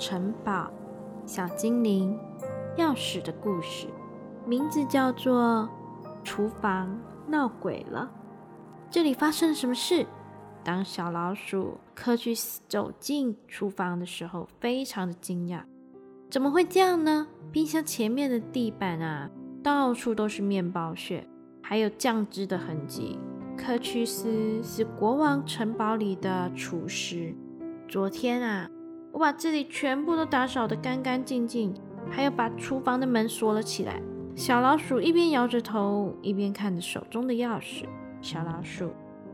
城堡、小精灵、钥匙的故事，名字叫做《厨房闹鬼了》。这里发生了什么事？当小老鼠科去斯走进厨房的时候，非常的惊讶，怎么会这样呢？冰箱前面的地板啊，到处都是面包屑，还有酱汁的痕迹。科屈斯是国王城堡里的厨师。昨天啊，我把这里全部都打扫得干干净净，还有把厨房的门锁了起来。小老鼠一边摇着头，一边看着手中的钥匙。小老鼠，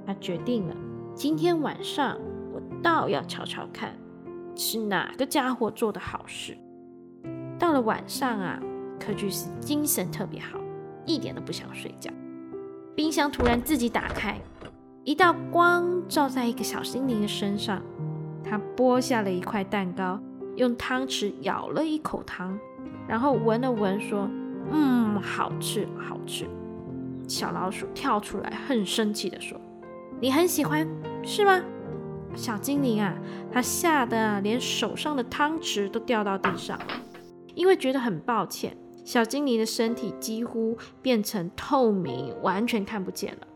他决定了，今天晚上我倒要瞧瞧看，是哪个家伙做的好事。到了晚上啊，科屈斯精神特别好，一点都不想睡觉。冰箱突然自己打开，一道光照在一个小精灵的身上。他剥下了一块蛋糕，用汤匙舀了一口汤，然后闻了闻，说：“嗯，好吃，好吃。”小老鼠跳出来，很生气的说：“你很喜欢是吗？”小精灵啊，他吓得连手上的汤匙都掉到地上，因为觉得很抱歉。小精灵的身体几乎变成透明，完全看不见了。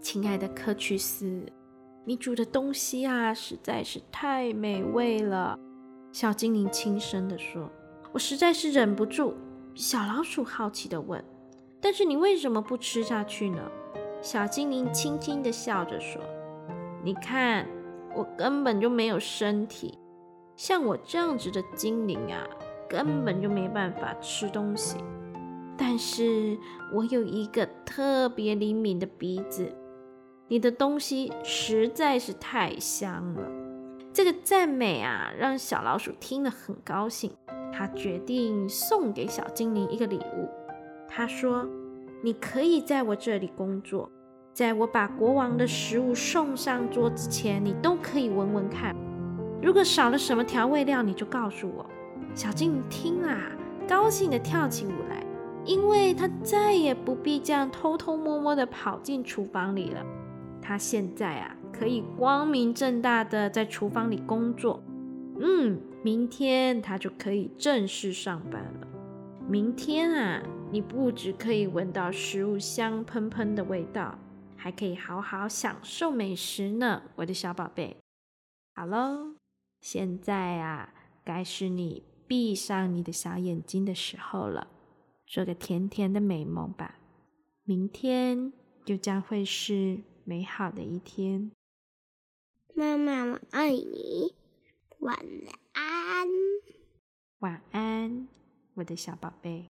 亲爱的科屈斯，你煮的东西啊，实在是太美味了。小精灵轻声地说：“我实在是忍不住。”小老鼠好奇地问：“但是你为什么不吃下去呢？”小精灵轻轻地笑着说：“你看，我根本就没有身体，像我这样子的精灵啊。”根本就没办法吃东西，但是我有一个特别灵敏的鼻子。你的东西实在是太香了。这个赞美啊，让小老鼠听了很高兴。他决定送给小精灵一个礼物。他说：“你可以在我这里工作，在我把国王的食物送上桌之前，你都可以闻闻看。如果少了什么调味料，你就告诉我。”小精灵听啊，高兴地跳起舞来，因为他再也不必这样偷偷摸摸地跑进厨房里了。他现在啊，可以光明正大的在厨房里工作。嗯，明天他就可以正式上班了。明天啊，你不只可以闻到食物香喷喷的味道，还可以好好享受美食呢，我的小宝贝。好喽，现在啊，该是你。闭上你的小眼睛的时候了，做个甜甜的美梦吧。明天就将会是美好的一天。妈妈，我爱你，晚安。晚安，我的小宝贝。